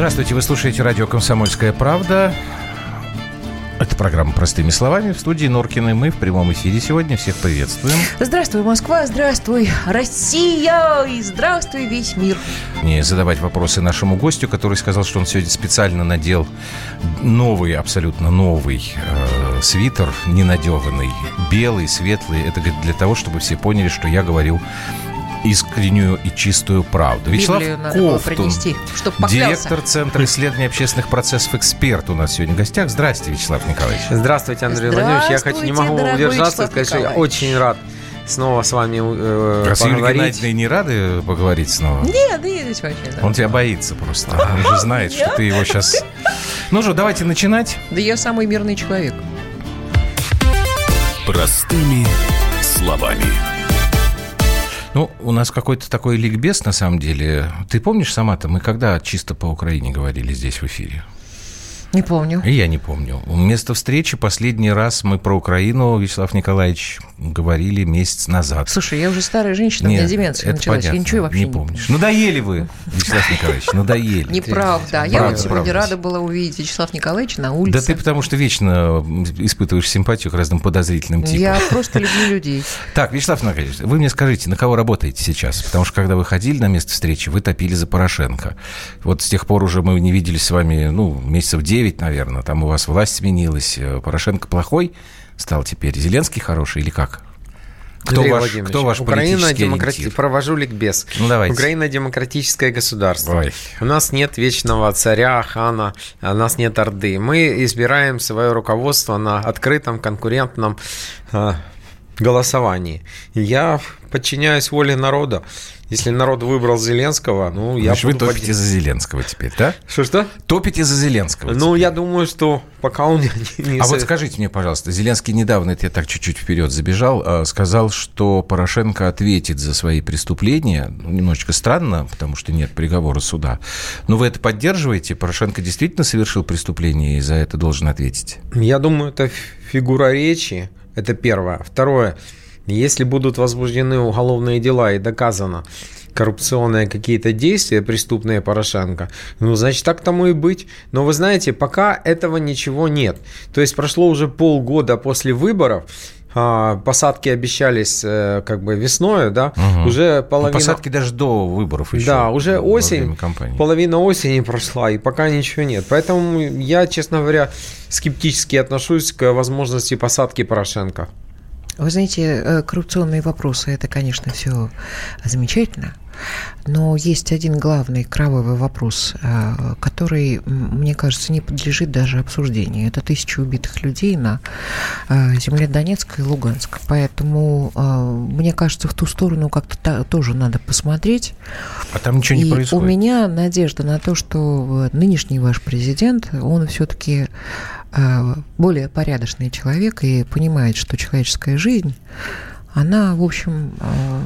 Здравствуйте, вы слушаете радио «Комсомольская правда». Это программа «Простыми словами». В студии Норкины мы в прямом эфире сегодня. Всех приветствуем. Здравствуй, Москва, здравствуй, Россия и здравствуй, весь мир. Не задавать вопросы нашему гостю, который сказал, что он сегодня специально надел новый, абсолютно новый э, свитер, ненадеванный, белый, светлый. Это говорит, для того, чтобы все поняли, что я говорил искреннюю и чистую правду. Вячеслав Ковтун, принести, директор Центра исследования общественных процессов, эксперт у нас сегодня в гостях. Здравствуйте, Вячеслав Николаевич. Здравствуйте, Андрей Владимирович. Я хочу, не могу удержаться, сказать, что я очень рад снова с вами э, а поговорить. С не рады поговорить снова? Нет, да едешь вообще. Да. Он тебя боится просто. Он же знает, что ты его сейчас... Ну же, давайте начинать. Да я самый мирный человек. Простыми словами. Ну, у нас какой-то такой ликбез, на самом деле. Ты помнишь сама-то, мы когда чисто по Украине говорили здесь в эфире? Не помню. И я не помню. Вместо встречи последний раз мы про Украину, Вячеслав Николаевич, говорили месяц назад. Слушай, я уже старая женщина, Нет, у меня деменция началась. Понятно. Я ничего вообще не, не помнишь. Надоели вы, Вячеслав Николаевич, надоели. Неправда. Я вот сегодня рада была увидеть Вячеслава Николаевича на улице. Да ты потому что вечно испытываешь симпатию к разным подозрительным типам. Я просто люблю людей. Так, Вячеслав Николаевич, вы мне скажите, на кого работаете сейчас? Потому что когда вы ходили на место встречи, вы топили за Порошенко. Вот с тех пор уже мы не виделись с вами, ну, месяцев 9, наверное. Там у вас власть сменилась. Порошенко плохой стал теперь. Зеленский хороший или как? Кто ваш, кто ваш Украина демократи... Провожу ликбез. Ну, давайте. Украина демократическое государство. Ой. У нас нет вечного царя, хана, у нас нет орды. Мы избираем свое руководство на открытом конкурентном голосовании. Я подчиняюсь воле народа. Если народ выбрал Зеленского, ну, я Значит, буду... вы топите под... за Зеленского теперь, да? Что-что? Топите за Зеленского Ну, теперь. я думаю, что пока он не... не... А вот скажите мне, пожалуйста, Зеленский недавно, это я так чуть-чуть вперед забежал, а, сказал, что Порошенко ответит за свои преступления. Ну, немножечко странно, потому что нет приговора суда. Но вы это поддерживаете? Порошенко действительно совершил преступление и за это должен ответить? Я думаю, это фигура речи. Это первое. Второе. Если будут возбуждены уголовные дела и доказано коррупционные какие-то действия преступные Порошенко, ну, значит, так тому и быть. Но вы знаете, пока этого ничего нет. То есть прошло уже полгода после выборов, посадки обещались э, как бы весной, да, угу. уже половина... Но посадки даже до выборов еще. Да, уже осень, половина осени прошла, и пока ничего нет. Поэтому я, честно говоря, скептически отношусь к возможности посадки Порошенко. Вы знаете, э, коррупционные вопросы – это, конечно, все замечательно. Но есть один главный кровавый вопрос, э, который, мне кажется, не подлежит даже обсуждению. Это тысячи убитых людей на э, земле Донецка и Луганска. Поэтому, мне кажется, в ту сторону как-то тоже надо посмотреть. А там ничего не и происходит? у меня надежда на то, что нынешний ваш президент, он все-таки Э, более порядочный человек и понимает, что человеческая жизнь, она, в общем, э,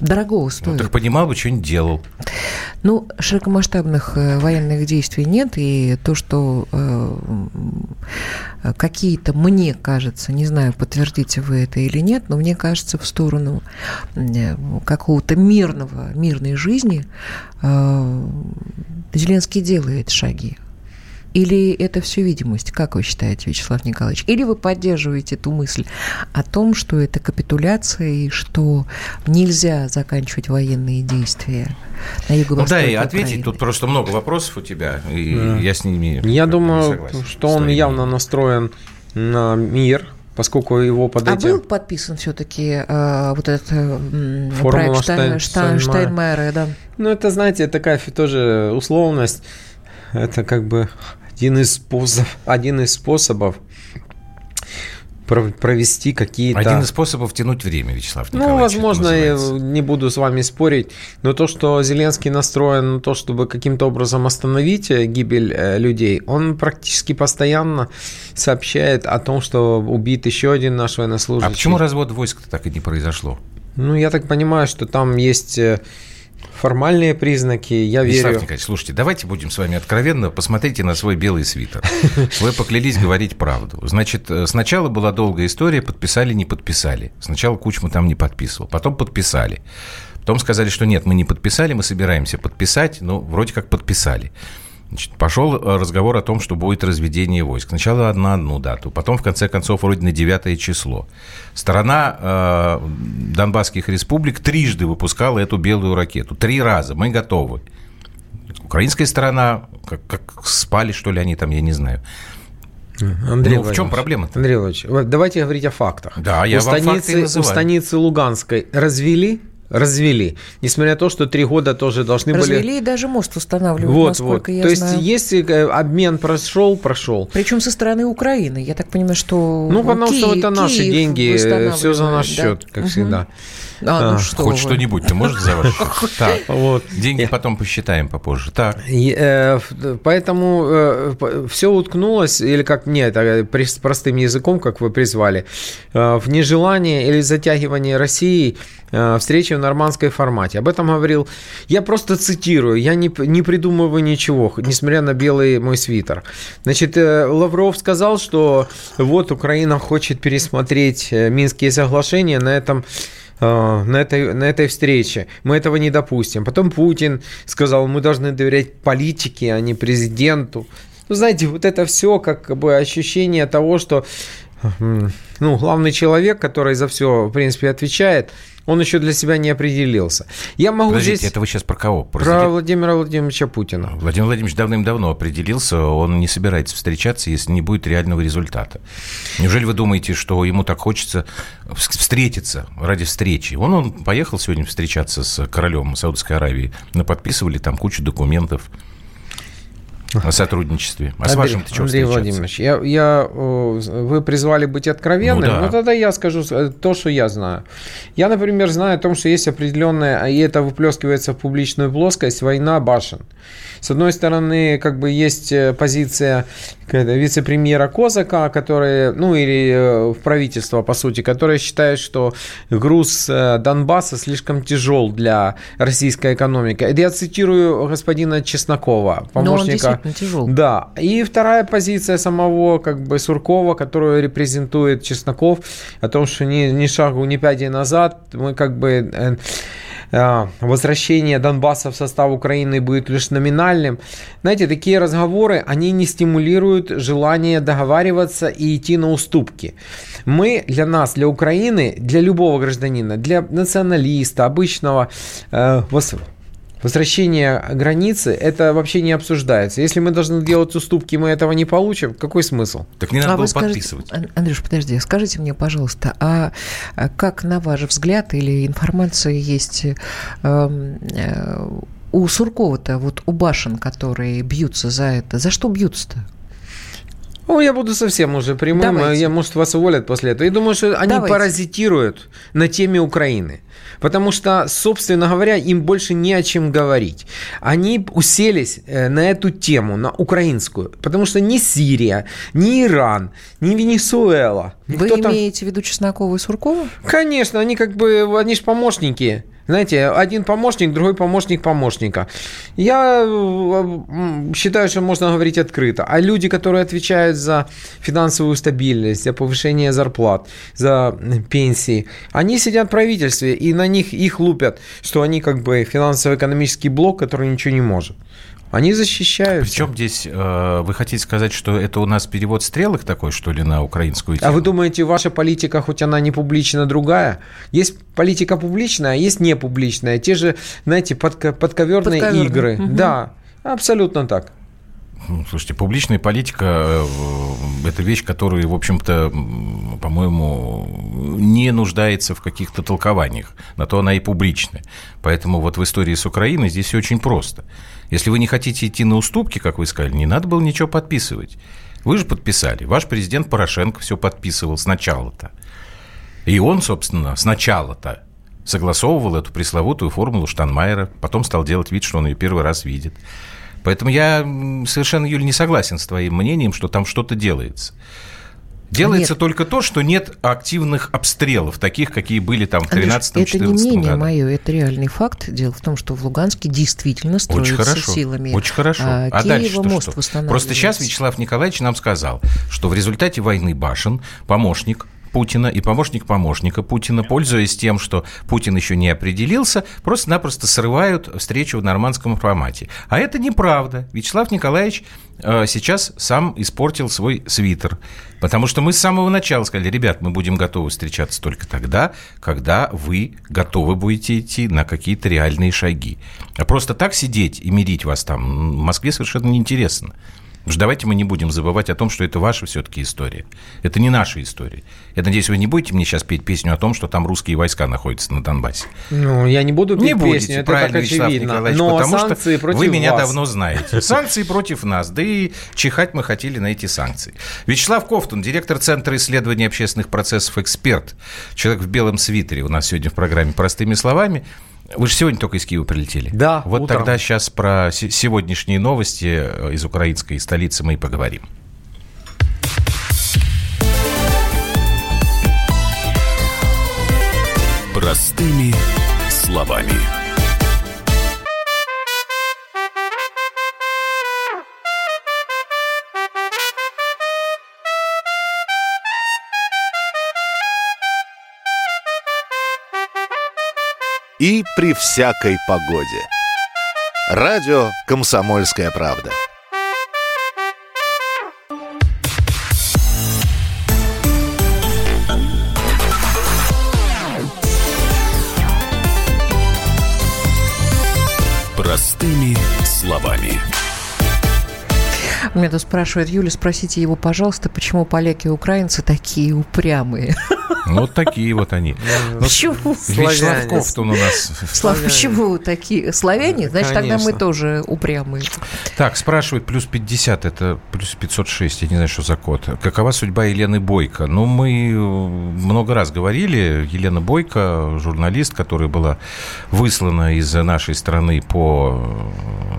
дорогого ну, стоит. Ну, так понимал бы, что-нибудь делал. Ну, широкомасштабных э, военных действий нет, и то, что какие-то, мне кажется, не знаю, подтвердите вы это или нет, но мне кажется, в сторону какого-то мирного, мирной жизни Зеленский делает шаги. Или это все видимость? Как вы считаете, Вячеслав Николаевич? Или вы поддерживаете эту мысль о том, что это капитуляция и что нельзя заканчивать военные действия на юго Ну да, и ответить, Украины? тут просто много вопросов у тебя, и да. я с ними Я думаю, согласен, что он явно настроен на мир, поскольку его под а этим... А был подписан все-таки э, вот этот э, проект Штайн, Штайн, Штайнмайера, да? Ну, это, знаете, такая тоже условность. Это как бы один из, способ, один из способов провести какие-то... Один из способов тянуть время, Вячеслав ну, Николаевич. Ну, возможно, я не буду с вами спорить, но то, что Зеленский настроен на то, чтобы каким-то образом остановить э, гибель э, людей, он практически постоянно сообщает о том, что убит еще один наш военнослужащий. А почему развод войск так и не произошло? Ну, я так понимаю, что там есть э, формальные признаки, я Вячеслав верю... Николаевич, слушайте, давайте будем с вами откровенно, посмотрите на свой белый свитер. Вы поклялись говорить правду. Значит, э, сначала была долгая история, подписали, не подписали. Сначала Кучма там не подписывал, потом подписали. Потом сказали, что нет, мы не подписали, мы собираемся подписать, но вроде как подписали. Значит, пошел разговор о том, что будет разведение войск. Сначала на одну дату, потом, в конце концов, вроде на 9 число. Сторона э, Донбасских республик трижды выпускала эту белую ракету. Три раза. Мы готовы. Украинская сторона, как, как спали, что ли, они там, я не знаю. Андрей ну, в чем проблема? Андрей Владимирович, давайте говорить о фактах. Да, я у вам станицы, факты У станицы Луганской развели развели. Несмотря на то, что три года тоже должны развели были... Развели и даже мост устанавливают, вот, насколько вот. я то знаю. есть, если э, обмен прошел, прошел. Причем со стороны Украины. Я так понимаю, что... Ну, потому Киев, что это наши Киев деньги, все за наш да? счет, как угу. всегда. А, ну что Хоть что-нибудь ты можешь за ваш счет? Так, Вот. деньги потом посчитаем попозже. Так. Э, поэтому э, все уткнулось, или как нет, а, простым языком, как вы призвали, э, в нежелание или затягивание России э, встречи в нормандской формате. Об этом говорил, я просто цитирую, я не, не придумываю ничего, несмотря на белый мой свитер. Значит, э, Лавров сказал, что вот Украина хочет пересмотреть э, Минские соглашения на этом э, на этой, на этой встрече. Мы этого не допустим. Потом Путин сказал, мы должны доверять политике, а не президенту. Ну, знаете, вот это все как бы ощущение того, что ну, главный человек, который за все, в принципе, отвечает, он еще для себя не определился. Я могу Подождите, здесь... это вы сейчас про кого? Про Президент? Владимира Владимировича Путина. Владимир Владимирович давным-давно определился, он не собирается встречаться, если не будет реального результата. Неужели вы думаете, что ему так хочется встретиться ради встречи? Он, он поехал сегодня встречаться с королем Саудовской Аравии, подписывали там кучу документов о сотрудничестве. А Андрей, с вашим-то что Андрей Владимирович, я, я, вы призвали быть откровенным, Ну да. но тогда я скажу то, что я знаю. Я, например, знаю о том, что есть определенная, и это выплескивается в публичную плоскость, война башен. С одной стороны, как бы есть э, позиция вице-премьера Козака, который, ну или в правительство, по сути, который считает, что груз э, Донбасса слишком тяжел для российской экономики. Это я цитирую господина Чеснокова, Но он помощника действительно тяжел. да. И вторая позиция самого как бы Суркова, которую репрезентует Чесноков, о том, что ни, ни шагу, ни пяди назад мы как бы э, э, возвращение Донбасса в состав Украины будет лишь номинальным. Знаете, такие разговоры, они не стимулируют желание договариваться и идти на уступки. Мы для нас, для Украины, для любого гражданина, для националиста, обычного э, Возвращение границы, это вообще не обсуждается. Если мы должны делать уступки, мы этого не получим, какой смысл? Так не надо а было скажите, подписывать. Ан- Андрюш, подожди, скажите мне, пожалуйста, а а как, на ваш взгляд, или информация есть эм, э, у Суркова-то, вот у башен, которые бьются за это, за что бьются-то? Ну, я буду совсем уже прямым, Давайте. я, может, вас уволят после этого. Я думаю, что они Давайте. паразитируют на теме Украины. Потому что, собственно говоря, им больше не о чем говорить. Они уселись э, на эту тему, на украинскую. Потому что ни Сирия, ни Иран, ни Венесуэла, Вы там- имеете в виду Чеснокова и Суркова? Конечно, они как бы, они же помощники. Знаете, один помощник, другой помощник помощника. Я э, считаю, что можно говорить открыто. А люди, которые отвечают за финансовую стабильность, за повышение зарплат, за пенсии, они сидят в правительстве, и на них их лупят, что они как бы финансово-экономический блок, который ничего не может. Они защищаются. Причем здесь, э, вы хотите сказать, что это у нас перевод стрелок такой, что ли, на украинскую А тему? вы думаете, ваша политика, хоть она не публична, другая? Есть политика публичная, а есть непубличная. Те же, знаете, подко- подковерные Подковерные. игры. Мгм. Да, абсолютно так. Слушайте, публичная политика э, – это вещь, которая, в общем-то, по-моему, не нуждается в каких-то толкованиях. На то она и публичная. Поэтому вот в истории с Украиной здесь все очень просто. Если вы не хотите идти на уступки, как вы сказали, не надо было ничего подписывать. Вы же подписали. Ваш президент Порошенко все подписывал сначала-то. И он, собственно, сначала-то согласовывал эту пресловутую формулу Штанмайера, потом стал делать вид, что он ее первый раз видит. Поэтому я совершенно, Юль, не согласен с твоим мнением, что там что-то делается. Делается Нет. только то, что нет активных обстрелов, таких, какие были там в Андрюш, 13-14 это не мнение году. мое, это реальный факт. Дело в том, что в Луганске действительно строится Очень хорошо. силами Очень хорошо. а, А, дальше мост что? Просто сейчас Вячеслав Николаевич нам сказал, что в результате войны башен помощник Путина и помощник помощника Путина, пользуясь тем, что Путин еще не определился, просто-напросто срывают встречу в нормандском формате. А это неправда. Вячеслав Николаевич э, сейчас сам испортил свой свитер. Потому что мы с самого начала сказали, ребят, мы будем готовы встречаться только тогда, когда вы готовы будете идти на какие-то реальные шаги. А просто так сидеть и мирить вас там в Москве совершенно неинтересно. Потому что давайте мы не будем забывать о том, что это ваша все-таки история. Это не наша история. Я надеюсь, вы не будете мне сейчас петь песню о том, что там русские войска находятся на Донбассе. Ну, я не буду петь не песню, будете, это правильно, так Вячеслав очевидно. Николаевич, Но потому санкции что против вы меня вас. давно знаете. Санкции против нас, да и чихать мы хотели на эти санкции. Вячеслав Кофтун, директор Центра исследований общественных процессов, эксперт, человек в белом свитере у нас сегодня в программе «Простыми словами». Вы же сегодня только из Киева прилетели. Да, Вот утром. тогда сейчас про се- сегодняшние новости э, из украинской столицы мы и поговорим. Простыми словами. И при всякой погоде. Радио «Комсомольская правда». Меня тут спрашивает Юля, спросите его, пожалуйста, почему поляки и украинцы такие упрямые? Ну, вот такие вот они. Ну, Почему? Вячеслав Славяне. Кофтун у нас Слав, почему такие? Славяне? Значит, тогда мы тоже упрямые. Так, спрашивают, плюс 50, это плюс 506, я не знаю, что за код. Какова судьба Елены Бойко? Ну, мы э, много раз говорили, Елена Бойко, журналист, которая была выслана из нашей страны по,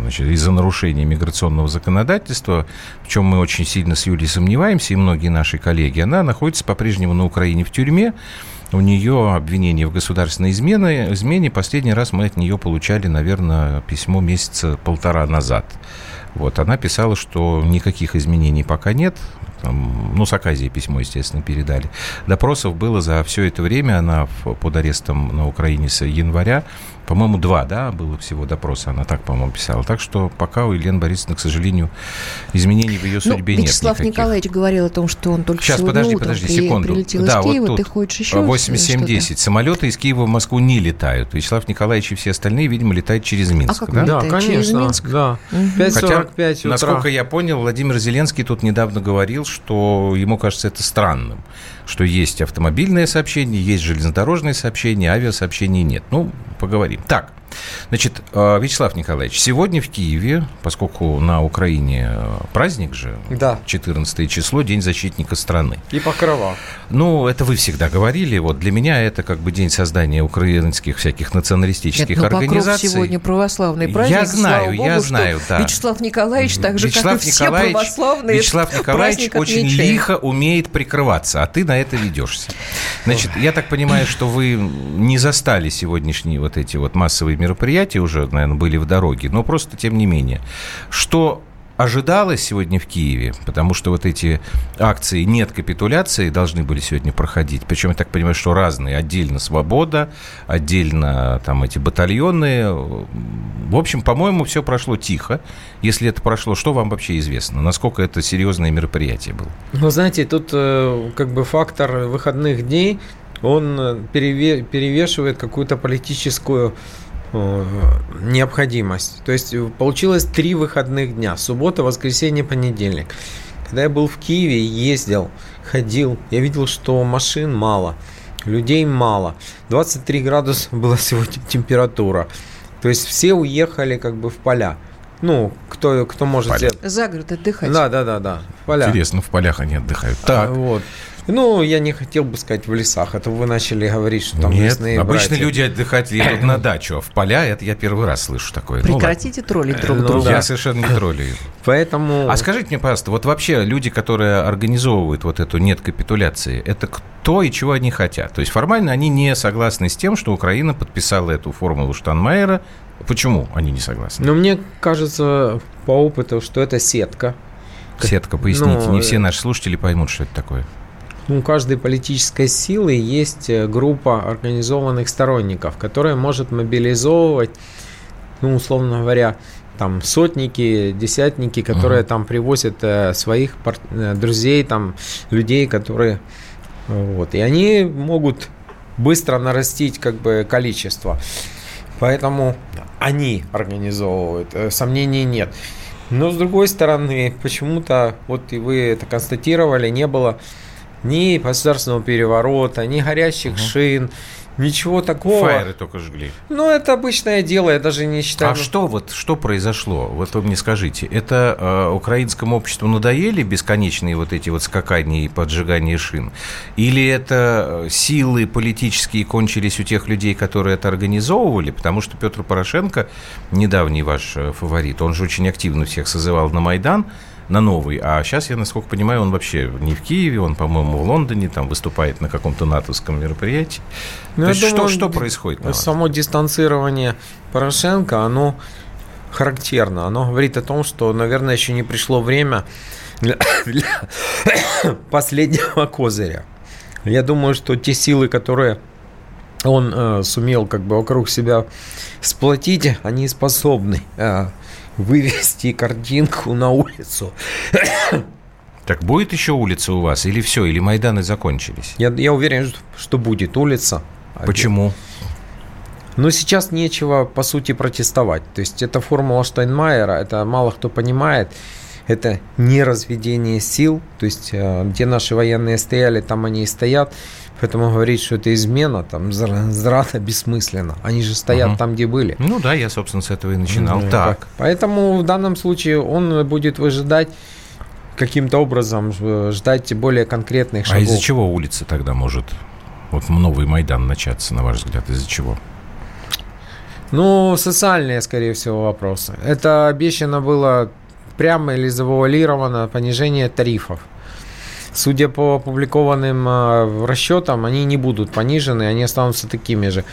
значит, из-за нарушения миграционного законодательства, в чем мы очень сильно с Юлей сомневаемся, и многие наши коллеги, она находится по-прежнему на Украине в тюрьме, у нее обвинение в государственной измене. измене. Последний раз мы от нее получали, наверное, письмо месяца полтора назад. Вот, она писала, что никаких изменений пока нет. Там, ну, с Аказии письмо, естественно, передали. Допросов было за все это время. Она в- под арестом на Украине с января. По-моему, два, да, было всего допроса. Она так, по-моему, писала. Так что пока у Елены Борисовны, к сожалению, изменений в ее Ну, судьбе нет Вячеслав никаких. Николаевич говорил о том, что он только Сейчас, сегодня подожди, утром подожди, при- секунду. прилетел да, из Киева. вот Ты тут хочешь еще 8710. Самолеты из Киева в Москву не летают. Вячеслав Николаевич и все остальные, видимо, летают через Минск. А как да? Да, летает через конечно. Минск? Да. Мгм. 5.45 утра. насколько я понял, Владимир Зеленский тут недавно говорил, что ему кажется это странным, что есть автомобильное сообщение, есть железнодорожное сообщение, авиасообщений нет. Ну, поговорим. Так, значит, э, Вячеслав Николаевич, сегодня в Киеве, поскольку на Украине э, праздник же, Да. 14 число, День защитника страны. И покрова. Ну, это вы всегда говорили. Вот для меня это как бы день создания украинских всяких националистических Нет, ну, Покров организаций. сегодня православный праздник. Я знаю, я богу, что знаю, да. Вячеслав Николаевич, так же, Вячеслав как и все Николаевич, православные, Вячеслав Николаевич очень отмечает. лихо умеет прикрываться, а ты на это ведешься. Значит, я так понимаю, что вы не застали сегодняшние вот эти вот массовые мероприятия, уже, наверное, были в дороге, но просто тем не менее. Что ожидалось сегодня в Киеве, потому что вот эти акции «Нет капитуляции» должны были сегодня проходить. Причем, я так понимаю, что разные. Отдельно «Свобода», отдельно там эти батальоны. В общем, по-моему, все прошло тихо. Если это прошло, что вам вообще известно? Насколько это серьезное мероприятие было? Ну, знаете, тут э, как бы фактор выходных дней, он э, переве- перевешивает какую-то политическую необходимость. То есть э, получилось три выходных дня. Суббота, воскресенье, понедельник. Когда я был в Киеве, ездил, ходил, я видел, что машин мало, людей мало. 23 градуса была сегодня температура. То есть все уехали как бы в поля. Ну, кто, кто может Поля. сделать. За город отдыхать. Да, да, да, да. в Поля. Интересно, в полях они отдыхают. А, Так. Вот. Ну, я не хотел бы сказать в лесах, а то вы начали говорить, что там Нет, лесные обычно братья. люди отдыхать едут на дачу, а в поля это я первый раз слышу такое. Ну, Прекратите троллить друг Ну, друга. Я совершенно не троллю. Поэтому... А скажите мне, пожалуйста, вот вообще люди, которые организовывают вот эту нет капитуляции, это кто и чего они хотят? То есть формально они не согласны с тем, что Украина подписала эту формулу Штанмайера. Почему они не согласны? Но мне кажется по опыту, что это сетка. Сетка, поясните. Ну, не все наши слушатели поймут, что это такое. У каждой политической силы есть э, группа организованных сторонников, которая может мобилизовывать, ну, условно говоря, там сотники, десятники, которые uh-huh. там привозят э, своих пар- э, друзей, там людей, которые вот, и они могут быстро нарастить как бы количество. Поэтому они организовывают, э, сомнений нет. Но с другой стороны, почему-то, вот и вы это констатировали, не было ни государственного переворота, ни горящих угу. шин, Ничего такого. Фаеры только жгли. Ну, это обычное дело, я даже не считаю. А что вот, что произошло? Вот вы мне скажите, это э, украинскому обществу надоели бесконечные вот эти вот скакания и поджигания шин? Или это э, силы политические кончились у тех людей, которые это организовывали? Потому что Петр Порошенко, недавний ваш э, фаворит, он же очень активно всех созывал на Майдан, на новый. А сейчас, я, насколько понимаю, он вообще не в Киеве, он, по-моему, в Лондоне, там выступает на каком-то натовском мероприятии. Ну, То есть думаю, что, что происходит? Само дистанцирование Порошенко, оно характерно. Оно говорит о том, что, наверное, еще не пришло время для, для последнего козыря. Я думаю, что те силы, которые он э, сумел как бы вокруг себя сплотить, они способны э, вывести картинку на улицу. Так будет еще улица у вас или все, или Майданы закончились? Я, я уверен, что будет улица. Почему? Но сейчас нечего, по сути, протестовать. То есть это формула Штайнмайера, это мало кто понимает. Это не разведение сил, то есть э, где наши военные стояли, там они и стоят. Поэтому говорить, что это измена, там, зрада бессмысленно. Они же стоят угу. там, где были. Ну да, я, собственно, с этого и начинал. Ну, так. так. Поэтому в данном случае он будет выжидать каким-то образом, ждать более конкретных шагов. А из-за чего улица тогда может, вот новый Майдан начаться, на ваш взгляд, из-за чего? Ну, социальные, скорее всего, вопросы. Это обещано было прямо или завуалировано понижение тарифов. Судя по опубликованным э, расчетам, они не будут понижены, они останутся такими же.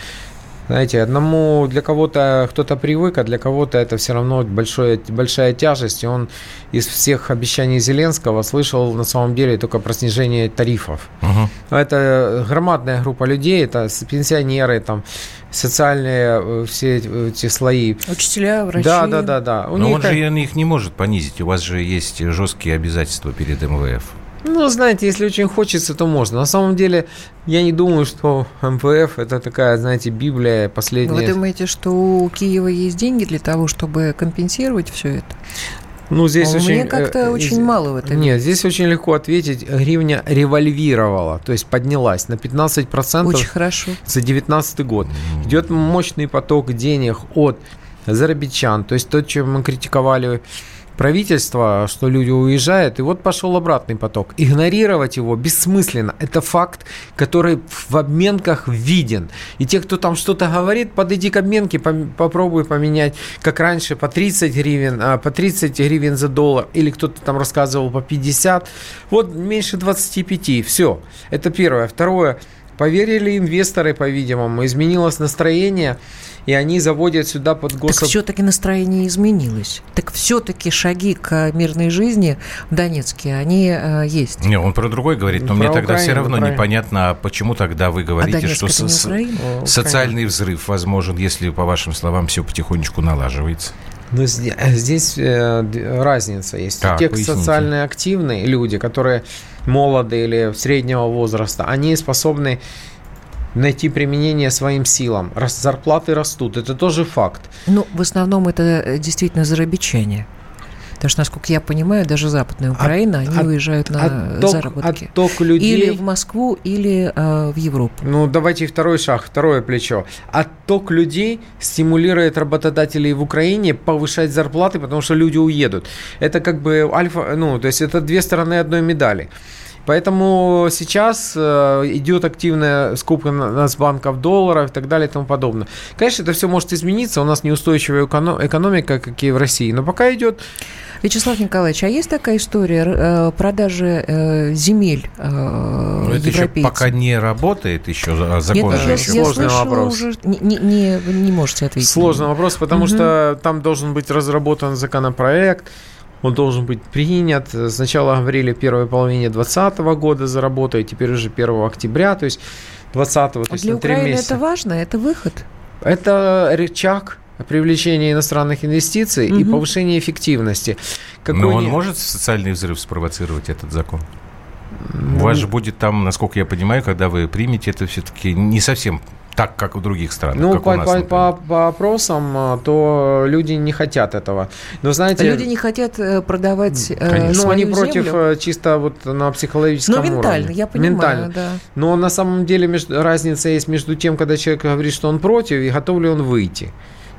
Знаете, одному для кого-то кто-то привык, а для кого-то это все равно большое, большая тяжесть. И он из всех обещаний Зеленского слышал на самом деле только про снижение тарифов. Угу. Это громадная группа людей, это пенсионеры, там, социальные э, все эти слои. Учителя, врачи. Да, да, да, да. У Но них... он же их не может понизить. У вас же есть жесткие обязательства перед МВФ. Ну, знаете, если очень хочется, то можно. На самом деле, я не думаю, что МВФ это такая, знаете, Библия последняя. Вы думаете, что у Киева есть деньги для того, чтобы компенсировать все это? Ну, здесь а очень... Мне как-то э, очень мало в этом. Нет, здесь очень легко ответить. Гривня револьвировала, то есть поднялась на 15%. Очень хорошо. За 2019 год. Идет мощный поток денег от зарабичан. То есть то, чем мы критиковали правительства, что люди уезжают, и вот пошел обратный поток. Игнорировать его бессмысленно. Это факт, который в обменках виден. И те, кто там что-то говорит, подойди к обменке, попробуй поменять, как раньше, по 30 гривен, а, по 30 гривен за доллар, или кто-то там рассказывал по 50. Вот меньше 25. Все. Это первое. Второе. Поверили инвесторы, по-видимому, изменилось настроение и они заводят сюда под гособ... Так все-таки настроение изменилось. Так все-таки шаги к мирной жизни в Донецке, они э, есть. Не, он про другой говорит, но про мне тогда Украину, все равно непонятно, а почему тогда вы говорите, а что со- социальный взрыв возможен, если, по вашим словам, все потихонечку налаживается. Ну, здесь э, разница есть. Так, Те поясните. социально активные люди, которые молоды или среднего возраста, они способны найти применение своим силам. Раз зарплаты растут, это тоже факт. Ну, в основном это э, действительно зарабичание. Потому что, насколько я понимаю, даже Западная Украина, от, они от, уезжают на отток, заработки. Отток людей... Или в Москву, или э, в Европу. Ну, давайте второй шаг, второе плечо. Отток людей стимулирует работодателей в Украине повышать зарплаты, потому что люди уедут. Это как бы альфа, ну, то есть это две стороны одной медали. Поэтому сейчас э, идет активная скупка Нацбанков долларов и так далее и тому подобное. Конечно, это все может измениться. У нас неустойчивая экономика, как и в России. Но пока идет Вячеслав Николаевич, а есть такая история э, продажи э, земель ну, Это еще пока не работает еще, закон Нет, же я, еще. Я Сложный вопрос. Уже, не, не, не можете ответить. Сложный вопрос, потому угу. что там должен быть разработан законопроект, он должен быть принят. Сначала говорили в первой половине 2020 года заработает, теперь уже 1 октября, то есть 20-го, то есть Для на 3 Украины месяца. это важно, это выход. Это рычаг привлечения иностранных инвестиций и Мгм. повышения эффективности. Какой Но он не- может социальный взрыв спровоцировать, этот закон? У Ну, вас же будет там, насколько я понимаю, когда вы примете это все-таки не совсем так, как в других странах, Ну, как по, у нас, по- по- по опросам, а, то люди не хотят этого. Но знаете, Люди не хотят э, продавать э, Конечно. ну, они против землю. э, чисто вот на психологическом Ну, ментально, уровне. я понимаю, Ментально. да. Но на самом деле между, разница есть между тем, когда человек говорит, что он против, и готов ли он выйти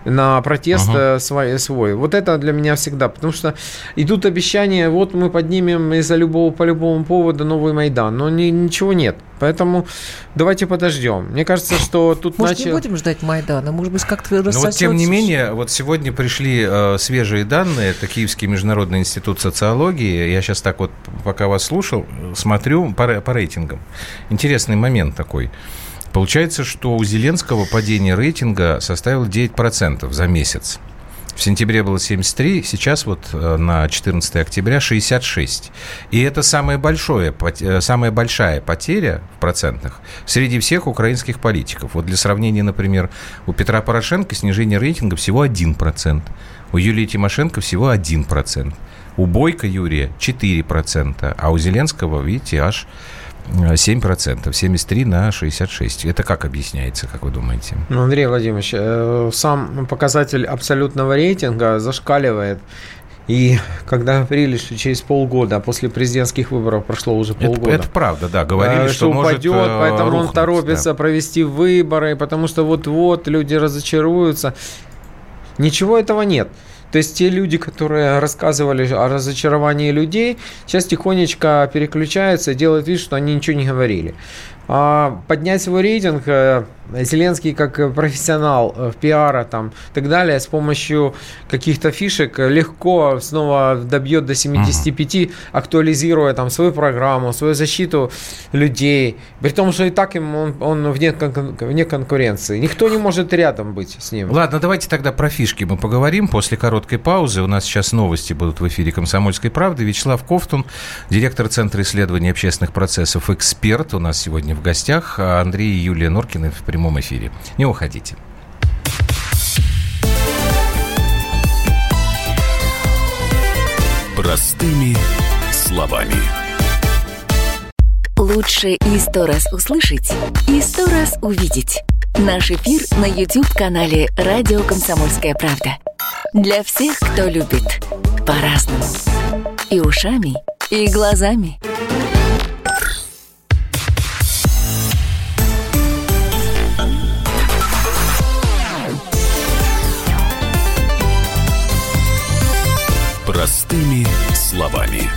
на протест Ага. э, свой, свой. Вот это для меня всегда, потому что идут обещания, вот мы поднимем из-за любого, по любому поводу новый Майдан, но ни- ничего нет. Поэтому давайте подождем. Мне кажется, что тут Может, начал... не будем ждать Майдана? Может быть, как-то Но вот рассосется? тем не менее, вот сегодня пришли э, свежие данные, это Киевский международный институт социологии. Я сейчас так вот, пока вас слушал, смотрю по, по рейтингам. Интересный момент такой. Получается, что у Зеленского падение рейтинга составило 9% за месяц. В сентябре было 73, сейчас вот э, на 14 октября 66. И это самое большое, э, самая большая потеря в процентах среди всех украинских политиков. Вот для сравнения, например, у Петра Порошенко снижение рейтинга всего 1%, у Юлии Тимошенко всего 1%, у Бойко Юрия 4%, а у Зеленского, видите, аж 7%, 73 на 66. Это как объясняется, как вы думаете? Ну, Андрей Владимирович, э, сам показатель абсолютного рейтинга зашкаливает. И когда говорили, что через полгода, а после президентских выборов прошло уже Это, полгода, это правда, да. Говорили, э, что, может упадет, э, поэтому он рухнуть, торопится да. провести выборы, потому что вот-вот люди разочаруются. Ничего этого нет. То есть те люди, которые рассказывали о разочаровании людей, сейчас тихонечко переключаются и делают вид, что они ничего не говорили. А поднять свой рейтинг э, Зеленский как э, профессионал э, в пиара там, и так далее с помощью каких-то фишек легко снова добьет до 75, актуализируя там свою программу, свою защиту людей. При том, что и так им он, он вне, кон- вне конкуренции. Никто не может рядом быть с ним. Ладно, давайте тогда про фишки мы поговорим после короткой паузы. У нас сейчас новости будут в эфире «Комсомольской правды». Вячеслав Ковтун, директор Центра исследований общественных процессов, эксперт у нас сегодня в гостях. Андрей и Юлия Норкины в прямом эфире. Не уходите. Простыми словами. Лучше и сто раз услышать, и сто раз увидеть. Наш эфир на YouTube-канале «Радио Комсомольская правда». Для всех, кто любит по-разному. И ушами, и глазами. Простыми словами.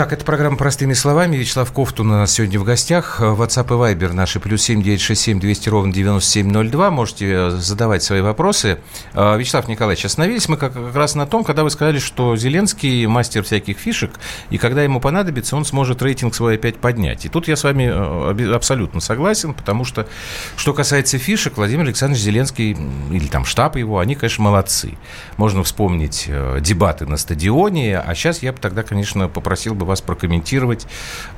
Так, это программа «Простыми словами». Вячеслав Ковтун у нас сегодня в гостях. WhatsApp и Viber наши плюс семь девять шесть семь двести ровно девяносто семь ноль два. Можете э, задавать свои вопросы. А, Вячеслав Николаевич, остановились мы как, раз на том, когда вы сказали, что Зеленский мастер всяких фишек, и когда ему понадобится, он сможет рейтинг свой опять поднять. И тут я с вами э, абсолютно согласен, потому что, что касается фишек, Владимир Александрович Зеленский или там штаб его, они, конечно, молодцы. Можно вспомнить э, дебаты на стадионе, а сейчас я бы тогда, конечно, попросил бы вас прокомментировать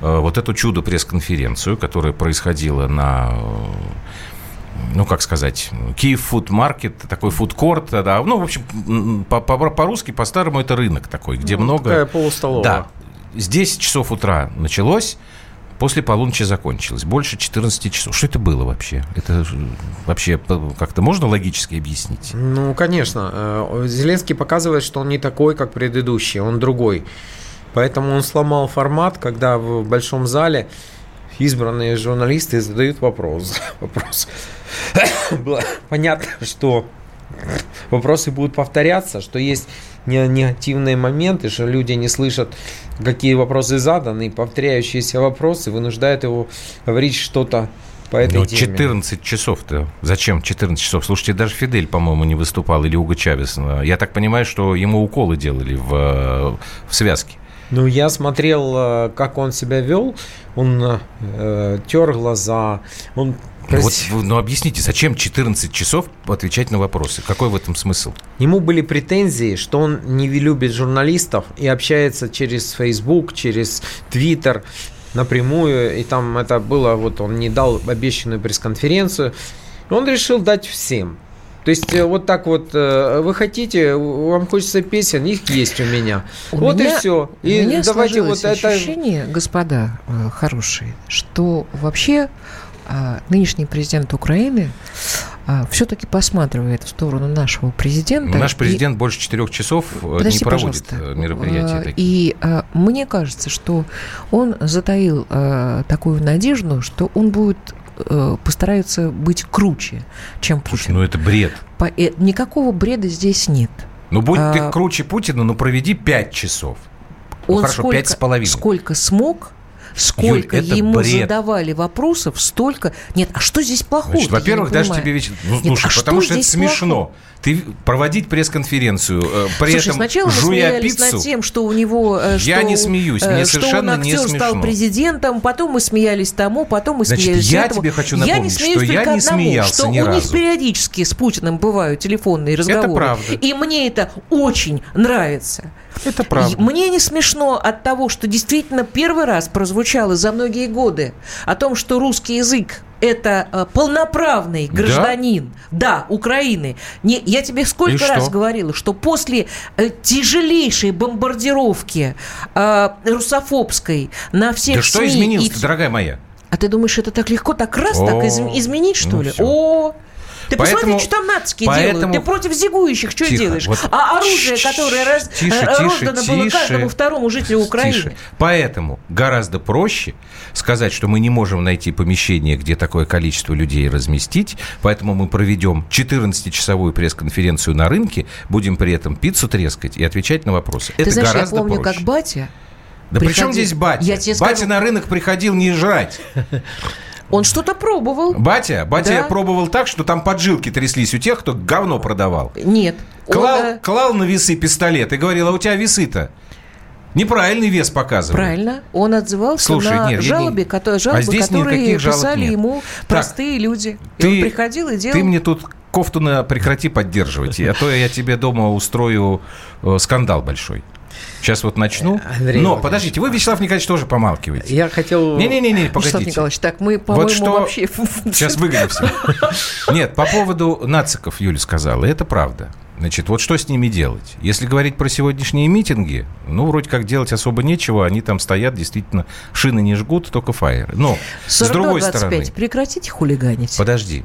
э, вот эту чудо-пресс-конференцию, которая происходила на э, ну, как сказать, Киев Фуд Маркет, такой фудкорт, да, ну, в общем, м, по- по- по-русски, по-старому это рынок такой, где Ну, много... Такая полустоловая. Да, 10 часов утра началось, после полуночи закончилось, больше 14 часов. Что это было вообще? Это вообще как-то можно логически объяснить? Ну, конечно. Э, Зеленский показывает, что он не такой, как предыдущий, он другой. Поэтому он сломал формат, когда в большом зале избранные журналисты задают вопрос. вопрос. Понятно, что вопросы будут повторяться, что есть не- негативные моменты, что люди не слышат, какие вопросы заданы, и повторяющиеся вопросы вынуждают его говорить что-то по этой Ну, теме. 14 часов-то. Зачем 14 часов? Слушайте, даже Фидель, по-моему, не выступал, или Уго Чавес. Я так понимаю, что ему уколы делали в, э, в связке. Ну, я смотрел, э, как он себя вел. Он э, тер глаза, он Ну, вот, ну, объясните, зачем 14 часов отвечать на вопросы? Какой в этом смысл? Ему были претензии, что он не любит журналистов и общается через Facebook, через Twitter напрямую. И там это было, вот он не дал обещанную пресс-конференцию. Он решил дать всем. То есть э, вот так вот, э, вы хотите, вам хочется песен, их есть у меня. У вот меня- и все. У И меня давайте вот это... ощущение, господа э, хорошие, что вообще а, нынешний президент Украины все-таки посматривает в сторону нашего президента. Наш и- президент больше четырех часов Подожди, не проводит пожалуйста. мероприятия А, такие. И а, мне кажется, что он затаил а, такую надежду, что он будет э, постарается быть круче, чем Слушай, Путин. ну это бред. По- э, никакого бреда здесь нет. Ну, будь А- ты круче Путина, ну, проведи 5 часов. Ну, Он хорошо, сколько, пять с половиной. сколько смог, сколько это ему бред. задавали вопросов, столько. Нет, а что здесь плохого? Значит, во-первых, даже тебе ведь... Ну, Нет, слушай, а что потому что это здесь смешно. плохого? Ты проводить пресс-конференцию, э, при Слушай, этом сначала мы жуя смеялись пиццу... над тем, что у него... э, Я что, не смеюсь, э, мне что совершенно он не актер стал смешно. президентом, потом мы смеялись тому, потом мы Значит, смеялись я этому. тебе хочу я не напомнить, смеюсь что я не одному, смеялся что ни у них разу. периодически с Путиным бывают телефонные разговоры. правда. И мне это очень нравится. Это правда. И Мне не смешно от того, что действительно первый раз прозвучало за многие годы о том, что русский язык это э, полноправный гражданин, да, Украины. Не, я тебе И сколько что? раз говорила, что после э, тяжелейшей бомбардировки э, русофобской на всех Да что СМИ изменилось и- дорогая моя? А ты думаешь, это так легко, так раз, так О, из- изменить, что ну ли? всё. О, ты Поэтому- посмотри, что там нацики поэтому- делают. Ты против зигующих что Тихо, делаешь? вот- А оружие, Тише, которое раз, тише, э, тише, роздано было тише. каждому второму жителю Украины. Тише. Поэтому гораздо проще сказать, что мы не можем найти помещение, где такое количество людей разместить, поэтому мы проведем 14-часовую пресс-конференцию на рынке, будем при этом пиццу трескать и отвечать на вопросы. Ты Это знаешь, я гораздо помню, проще. как батя, Да при чем приходил- здесь батя? Я тебе батя скажу- на рынок приходил не жрать. он что-то пробовал. Батя, батя Да. пробовал так, что там поджилки тряслись у тех, кто говно продавал. Нет. Он, Клал, э, клал на весы пистолет и говорил, а у тебя весы-то неправильный вес показывает. Правильно. Он отзывался Слушай, на нет, жалобе, не- которые, А жалобы, здесь которые писали нет. ему простые люди. И ты- он приходил и делал. Ты мне тут кофту на прекрати поддерживать, а то я тебе дома устрою э, скандал большой. Сейчас вот начну. Андрей Но подождите, вы, Вячеслав Николаевич, тоже помалкиваете. Я хотел... Не-не-не, Вячеслав погодите. Николаевич, так мы, по-моему, что- вообще... Сейчас выгоню всех. Нет, по поводу нациков Юля сказала, это правда. Значит, вот что с ними делать? Если говорить про сегодняшние митинги, ну, вроде как делать особо нечего, они там стоят, действительно, шины не жгут, только фаеры. Но, с другой 42-25. стороны... Прекратите хулиганить. Подожди.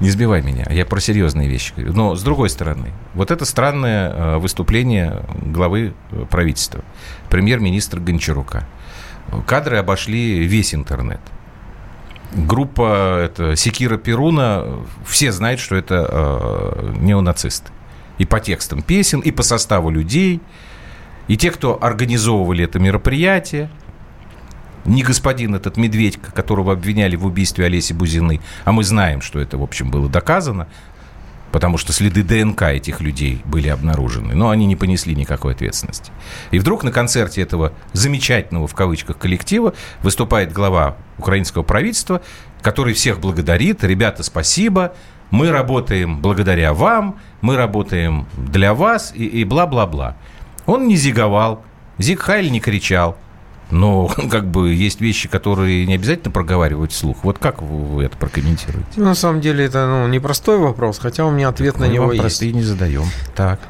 Не сбивай меня, я про серьезные вещи. Но с другой стороны, вот это странное э, выступление главы э, правительства, премьер-министра Гончарука. Кадры обошли весь интернет. Группа это, Секира Перуна, все знают, что это э, неонацисты. И по текстам песен, и по составу людей. И те, кто организовывали это мероприятие, не господин этот Медведько, которого обвиняли в убийстве Олеси Бузины, а мы знаем, что это, в общем, было доказано, потому что следы ДНК этих людей были обнаружены, но они не понесли никакой ответственности. И вдруг на концерте этого замечательного, в кавычках, коллектива выступает глава украинского правительства, который всех благодарит. Ребята, спасибо. Мы работаем благодаря вам, мы работаем для вас и бла-бла-бла. Он не зиговал, Зиг Хайль не кричал. Но как бы есть вещи, которые не обязательно проговаривать вслух. Вот как вы, это прокомментируете? Ну, на самом деле это ну, непростой вопрос, хотя у меня ответ на Мы него вам есть. простые не задаем. Так.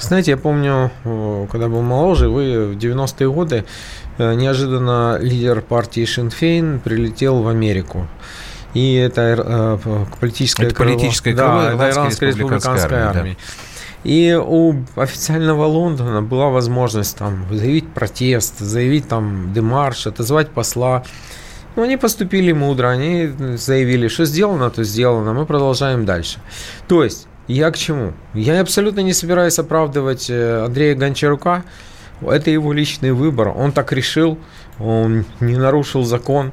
Знаете, я помню, э, когда был моложе, вы в 90-е годы, э, неожиданно лидер партии Шинфейн прилетел в Америку. И это э, политическое Это крыло- политическое да, крыло Ирландской Ирландской республиканской республиканской армии, да. И у официального Лондона была возможность там заявить протест, заявить там демарш, отозвать посла. Но они поступили мудро, они заявили, что сделано, то сделано, мы продолжаем дальше. То есть, я к чему? Я абсолютно не собираюсь оправдывать э, Андрея Гончарука. Это его личный выбор. Он так решил, он не нарушил закон.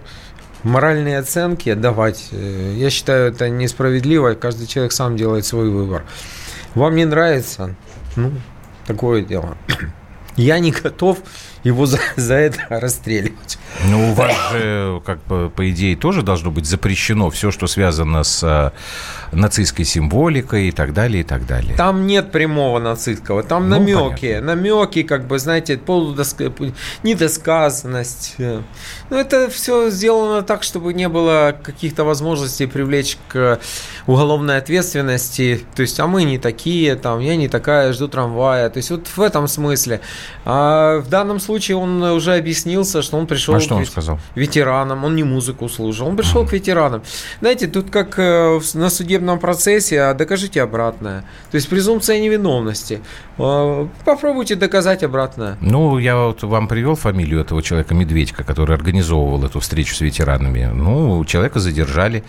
Моральные оценки давать, э, я считаю, это несправедливо. Каждый человек сам делает свой выбор. Вам не нравится? Ну, такое дело. Я не готов его за, за это расстреливать. Ну, у вас же, как бы, по идее, тоже должно быть запрещено все, что связано с а, нацистской символикой и так далее, и так далее. Там нет прямого нацистского, там Ну, намеки, намеки, как бы, знаете, полудоска... недосказанность. Ну, это все сделано так, чтобы не было каких-то возможностей привлечь к уголовной ответственности. То есть, а мы не такие, там, я не такая, жду трамвая. То есть, вот в этом смысле. А в данном случае он уже объяснился, что он пришел А что к он вет- сказал? ветеранам, он не музыку слушал, он пришел к ветеранам. Знаете, тут как э, на судебном процессе, а докажите обратное. То есть презумпция невиновности. Э, Попробуйте доказать обратное. Ну, я вот вам привел фамилию этого человека Медведька, который организовывал эту встречу с ветеранами. Ну, человека задержали,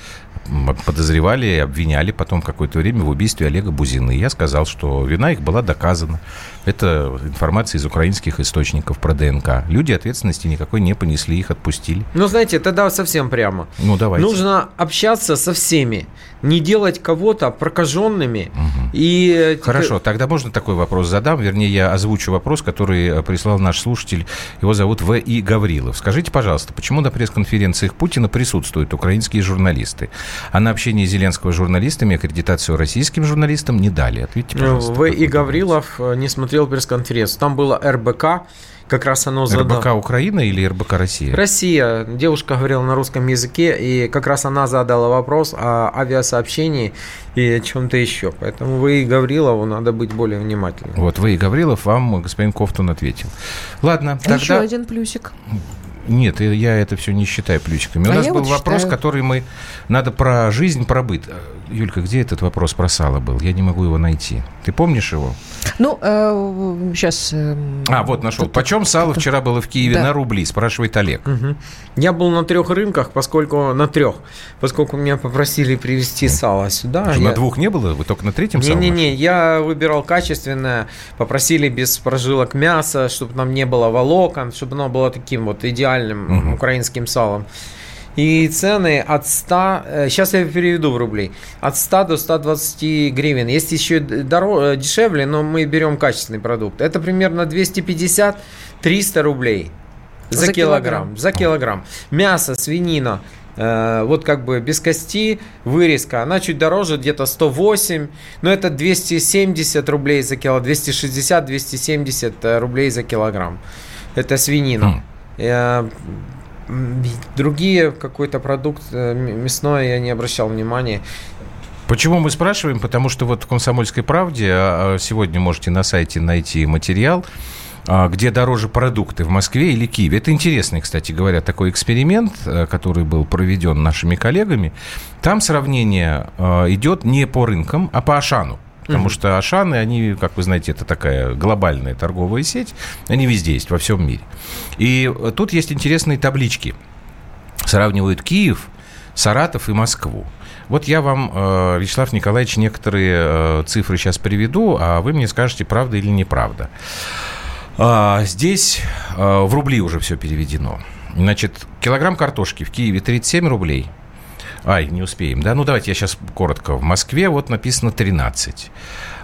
подозревали обвиняли потом какое-то время в убийстве Олега Бузины. Я сказал, что вина их была доказана. Это информация из украинских источников про ДНК. Люди ответственности никакой не понесли, их отпустили. Ну, знаете, тогда совсем прямо. Ну, давайте. Нужно общаться со всеми, не делать кого-то прокаженными. И э, Хорошо, тогда можно такой вопрос задам? Вернее, я озвучу вопрос, который э, прислал наш слушатель. Его зовут В.И. Гаврилов. Скажите, пожалуйста, почему на пресс-конференциях Путина присутствуют украинские журналисты, а на общение Зеленского с журналистами аккредитацию российским журналистам не дали? Ответьте, пожалуйста. В. как И. вы Гаврилов э, не смотрел пресс-конференцию. Там было РБК, как раз оно задало. РБК Украина или РБК Россия? Россия. Девушка говорила на русском языке, и как раз она задала вопрос о авиасообщении и о чем-то еще. Поэтому вы и Гаврилову надо быть более внимательным. Вот, В.И. Гаврилов вам господин Кофтун ответил. Ладно, Еще тогда... один плюсик. Нет, э, я это все не считаю плючиками. У А нас я был вот вопрос, считаю. который мы... Надо про жизнь, про быт. Э, Юлька, где этот вопрос про сало был? Я не могу его найти. Ты помнишь его? Ну, сейчас... А, вот нашел. Почем сало вчера было в Киеве Да. на рубли? Спрашивает Олег. Мгм. Я был на трех рынках, поскольку на трех, поскольку меня попросили привезти сало сюда. Что, я- На двух не было? Вы только на третьем сале Не-не-не, я выбирал качественное, попросили без прожилок мяса, чтобы там не было волокон, чтобы оно было таким вот идеальным Мгм. украинским салом. И цены от 100, сейчас я переведу в рубли, от 100 до 120 гривен. Есть еще доро- э, дешевле, но мы берем качественный продукт. Это примерно 250-300 рублей за, За килограмм. килограмм. За килограмм. Мясо, свинина, э, вот как бы без кости, вырезка, она чуть дороже, где-то 108, но это 270 рублей за кило, 260-270 э, рублей за килограмм. Это свинина. Хм. Другие какой-то продукт э, мясной я не обращал внимания. Почему мы спрашиваем? Потому что вот в «Комсомольской правде» а, а, сегодня можете на сайте найти материал, а, где дороже продукты в Москве или Киеве. Это интересный, кстати говоря, такой эксперимент, э, который был проведен нашими коллегами. Там сравнение э, идет не по рынкам, а по Ашану. Потому что Ашаны, они, как вы знаете, это такая глобальная торговая сеть. Они везде есть, во всем мире. И э, тут есть интересные таблички. Сравнивают Киев, Саратов и Москву. Вот я вам, э, Вячеслав Николаевич, некоторые э, цифры сейчас приведу, а вы мне скажете, правда или неправда. А, Здесь в рубли уже все переведено. Значит, килограмм картошки в Киеве 37 рублей. Ай, не успеем, да? Ну, давайте я сейчас коротко. В Москве вот написано 13.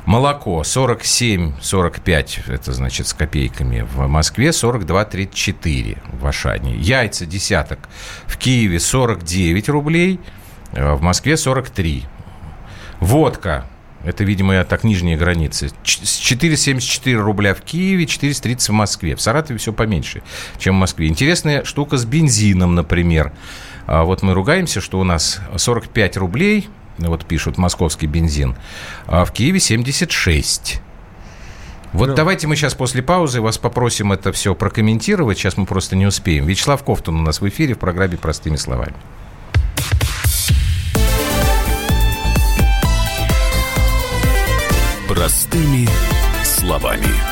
Молоко 47-45, это значит с копейками. В Москве 42-34 в Ашане. Яйца десяток в Киеве 49 рублей, э, в Москве 43. Водка это, видимо, так нижние границы. Ч- с 4,74 рубля в Киеве, 430 в Москве. В Саратове все поменьше, чем в Москве. Интересная штука с бензином, например. А Вот мы ругаемся, что у нас 45 рублей, вот пишут, московский бензин, а в Киеве 76. Вот Ну. давайте мы сейчас после паузы вас попросим это все прокомментировать. Сейчас мы просто не успеем. Вячеслав Кофтун у нас в эфире в программе «Простыми словами». Простыми словами.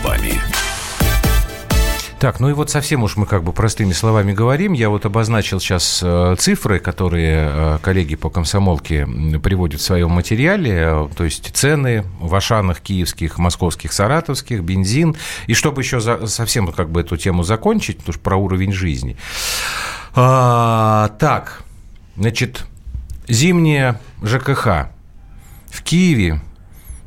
Словами. Так, ну и вот совсем уж мы как бы простыми словами говорим. Я вот обозначил сейчас э, цифры, которые э, коллеги по комсомолке приводят в своем материале. То есть цены в Ашанах киевских, московских, саратовских, бензин. И чтобы еще за, совсем как бы эту тему закончить, потому что про уровень жизни. А, так, значит, зимняя ЖКХ в Киеве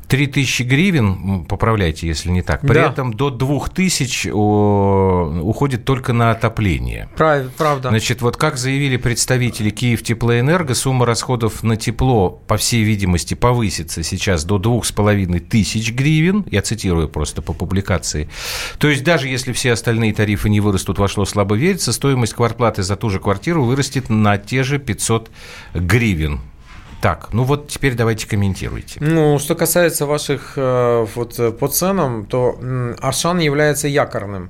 3000 гривен, поправляйте, если не так. При да. этом до 2000 уходит только на отопление. Прав, правда. Значит, вот как заявили представители Киев Теплоэнерго, сумма расходов на тепло, по всей видимости, повысится сейчас до 2500 гривен. Я цитирую просто по публикации. То есть даже если все остальные тарифы не вырастут, вошло слабо верится, стоимость квартплаты за ту же квартиру вырастет на те же 500 гривен. Так, ну вот теперь давайте комментируйте. Ну, что касается ваших э, вот э, по ценам, то Ашан является якорным.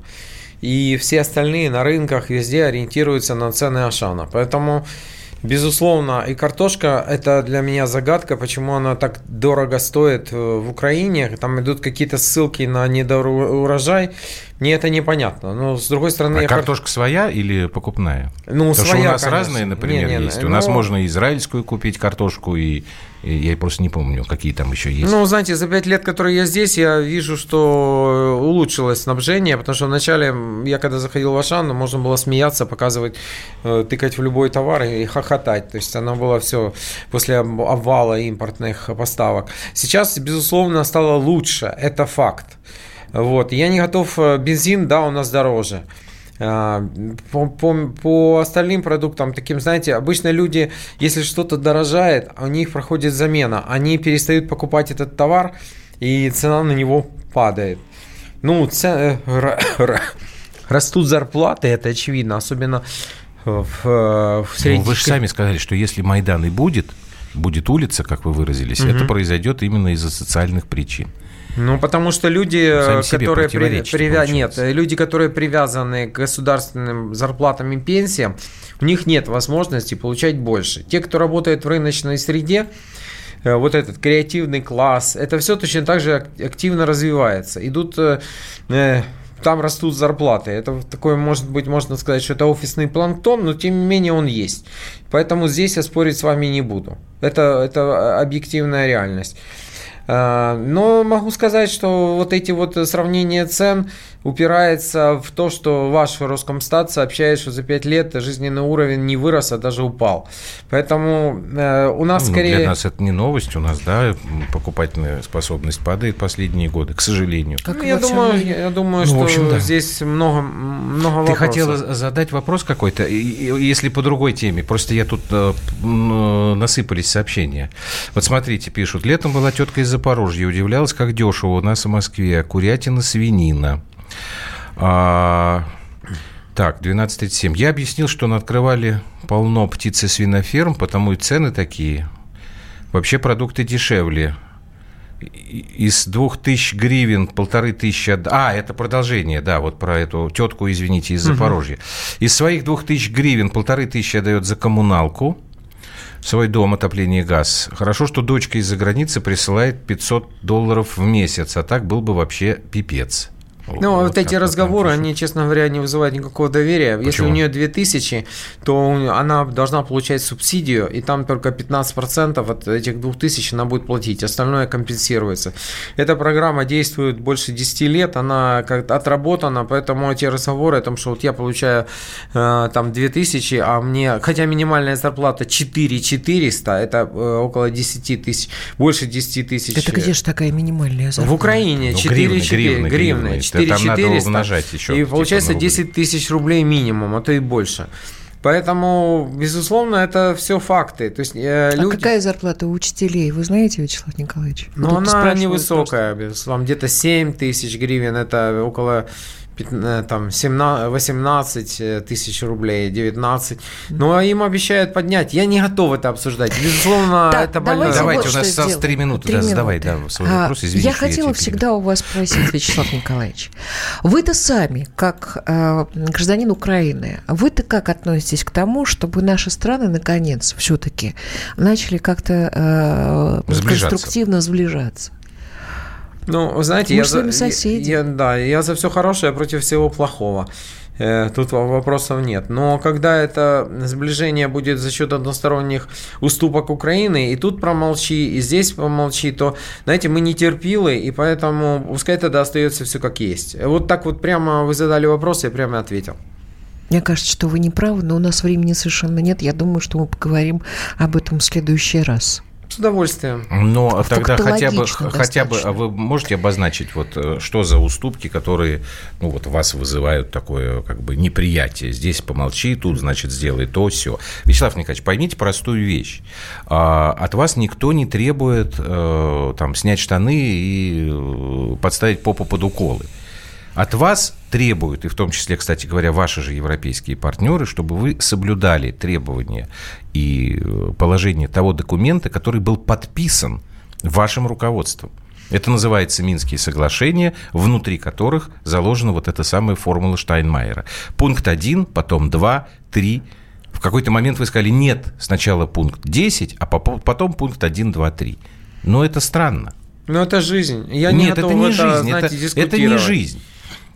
И все остальные на рынках везде ориентируются на цены Ашана. Поэтому Безусловно, и картошка – это для меня загадка, почему она так дорого стоит э, в Украине. Там идут какие-то ссылки на недоурожай. Мне это непонятно. Но с другой стороны... А картошка кар... своя или покупная? Ну, Потому своя, что у нас конечно. разные, например, не, не, есть. Ну... У нас можно израильскую купить картошку, и я просто не помню, какие там еще есть. Ну, знаете, за пять лет, которые я здесь, я вижу, что улучшилось снабжение, потому что вначале, я когда заходил в Ашан, можно было смеяться, показывать, э, тыкать в любой товар и хохотать. То есть оно было все после обвала импортных поставок. Сейчас, безусловно, стало лучше, это факт. Вот. Я не готов, э, бензин, да, у нас дороже. А, по, по, по остальным продуктам, таким, знаете, обычно люди, если что-то дорожает, у них проходит замена, они перестают покупать этот товар, и цена на него падает. Ну, цен, э, растут зарплаты, это очевидно, особенно в, в средних... Ну, вы же сами сказали, что если Майдан и будет, будет улица, как вы выразились, угу. это произойдет именно из-за социальных причин. Ну, потому что люди, которые при, привя... нет, люди, которые привязаны к государственным зарплатам и пенсиям, у них нет возможности получать больше. Те, кто работает в рыночной среде, э, вот этот креативный класс, это все точно так же активно развивается. Идут э, э, там растут зарплаты. Это такое, может быть, можно сказать, что это офисный планктон, но тем не менее он есть. Поэтому здесь я спорить с вами не буду. Это, это объективная реальность. А, но могу сказать, что вот эти вот сравнения цен упирается в то, что ваш Роскомстат сообщает, что за 5 лет жизненный уровень не вырос, а даже упал. Поэтому э, у нас ну, скорее... Для нас это не новость, у нас, да, покупательная способность падает последние годы, к сожалению. Как ну, я, думаю, я думаю, ну, что общем, да. здесь много, много Ты хотела задать вопрос какой-то, если по другой теме, просто я тут э, насыпались сообщения. Вот смотрите, пишут, летом была тетка из Запорожья, удивлялась, как дешево у нас в Москве, курятина, свинина. А, так, 12.37. Я объяснил, что открывали полно птицы свиноферм, потому и цены такие. Вообще продукты дешевле. Из двух тысяч гривен полторы тысячи... А, это продолжение, да, вот про эту тетку, извините, из Запорожья. Угу. Из своих двух тысяч гривен полторы тысячи отдает за коммуналку свой дом, отопление, газ. Хорошо, что дочка из-за границы присылает 500 долларов в месяц, а так был бы вообще пипец. Ну, вот, вот эти разговоры, они, честно говоря, не вызывают никакого доверия. Почему? Если у нее 2000, то она должна получать субсидию, и там только 15% от этих 2000 она будет платить, остальное компенсируется. Эта программа действует больше 10 лет, она как отработана, поэтому эти разговоры о том, что вот я получаю э, там 2000, а мне, хотя минимальная зарплата 4 400, это э, около 10 тысяч, больше 10 тысяч. Это где же такая минимальная зарплата? В Украине 4 ну, гривны, 4 гривны, гривны, 4 там надо умножать еще. И типа получается 10 тысяч рублей минимум, а то и больше. Поэтому, безусловно, это все факты. То есть, э, люди... А какая зарплата у учителей? Вы знаете, Вячеслав Николаевич? Ну, она невысокая, просто. безусловно. Где-то 7 тысяч гривен, это около Э, там 17, 18 э, тысяч рублей, 19. Ну, а им обещают поднять. Я не готов это обсуждать. Безусловно, да, это больно. Давайте, вот у нас осталось 3 минуты. 3 да, минуты. Задавай да, свой а, вопрос. Извините, я хотела я всегда у вас спросить, Вячеслав Николаевич. Вы-то сами, как э, гражданин Украины, вы-то как относитесь к тому, чтобы наши страны, наконец, все-таки начали как-то э, конструктивно сближаться? Ну, знаете, я, за, соседи. я- да, я за все хорошее против всего плохого. Э, Тут во- вопросов нет. Но когда это сближение будет за счет односторонних уступок Украины, и тут промолчи, и здесь промолчи, то, знаете, мы не терпилы, и поэтому пускай тогда остается все как есть. Вот так вот прямо вы задали вопрос, я прямо ответил. Мне кажется, что вы не правы, но у нас времени совершенно нет. Я думаю, что мы поговорим об этом в следующий раз. С удовольствием. Но тогда хотя бы, хотя бы, а вы можете обозначить, вот э, что за уступки, которые, ну вот вас вызывают такое как бы неприятие. Здесь помолчи, тут значит сделай то, все. Вячеслав Николаевич, поймите простую вещь. А, От вас никто не требует э, там снять штаны и э, подставить попу под уколы. От вас требуют, и в том числе, кстати говоря, ваши же европейские партнеры, чтобы вы соблюдали требования и э, положение того документа, который был подписан вашим руководством. Это называется Минские соглашения, внутри которых заложена вот эта самая формула Штайнмайера. Пункт 1, потом 2, 3. В какой-то момент вы сказали, нет, сначала пункт 10, а потом пункт 1, 2, 3. Но это странно. Но это жизнь. Я не нет, это не жизнь, это, это не жизнь.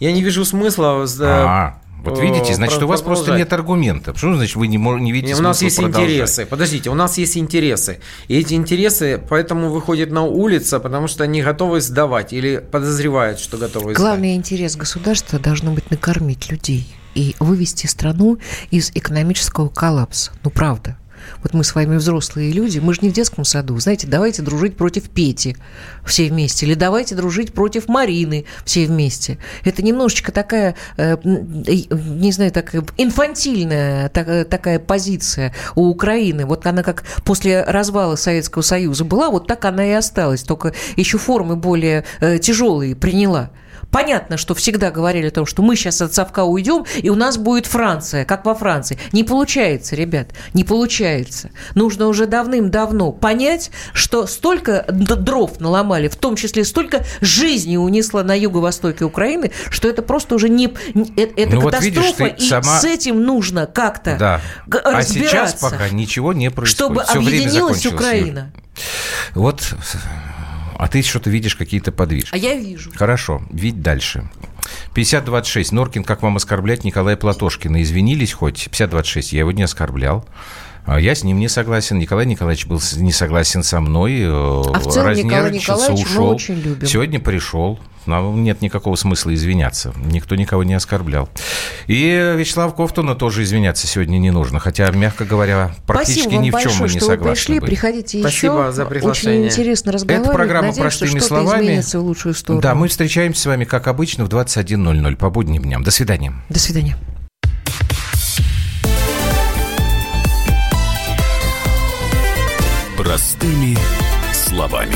Я не вижу смысла... с- А, вот видите, э, значит, у вас просто нет аргумента. Почему, значит, вы не, не видите У нас есть продолжать? интересы. Подождите, у нас есть интересы. И эти интересы поэтому выходят на улицу, потому что они готовы сдавать или подозревают, что готовы сдать. Главный интерес государства должно быть накормить людей и вывести страну из экономического коллапса. Ну, правда. Вот мы с вами взрослые люди, мы же не в детском саду. Знаете, давайте дружить против Пети все вместе. Или давайте дружить против Марины все вместе. Это немножечко такая, э, э, не знаю, такая инфантильная та- такая позиция у Украины. Вот она как после развала Советского Союза была, вот так она и осталась. Только еще формы более э, тяжелые приняла. Понятно, что всегда говорили о том, что мы сейчас от совка уйдем, и у нас будет Франция, как во Франции. Не получается, ребят, не получается. Нужно уже давным-давно понять, что столько дров наломали, в том числе столько жизни унесло на юго-востоке Украины, что это просто уже не... э- Это Ну вот видишь, катастрофа, и сама- с этим нужно как-то Да. г- А сейчас разбираться, пока ничего не происходит. чтобы время объединилась Украина. Вот, а ты что-то видишь, какие-то подвижки. А я вижу. Хорошо, видь дальше. 5026. Норкин, как вам оскорблять Николая Платошкина? Извинились хоть? 5026. Я его не оскорблял. А Я с ним не согласен. Николай Николаевич был не согласен со мной. А в целом Николая разнервничался, Николаевича мы ушел. очень любим. Сегодня пришел. Нам нет никакого смысла извиняться. Никто никого не оскорблял. И Вячеслав Ковтуна тоже извиняться сегодня не нужно. Хотя, мягко говоря, практически Спасибо ни в чем большое, мы не что вы согласны пришли. были. Приходите Спасибо еще. за приглашение. Очень интересно разговаривать. Это программа Надеюсь, «Простыми что словами». изменится в лучшую сторону. Да, мы встречаемся с вами, как обычно, в 21.00 по будним дням. До свидания. До свидания. Простыми словами.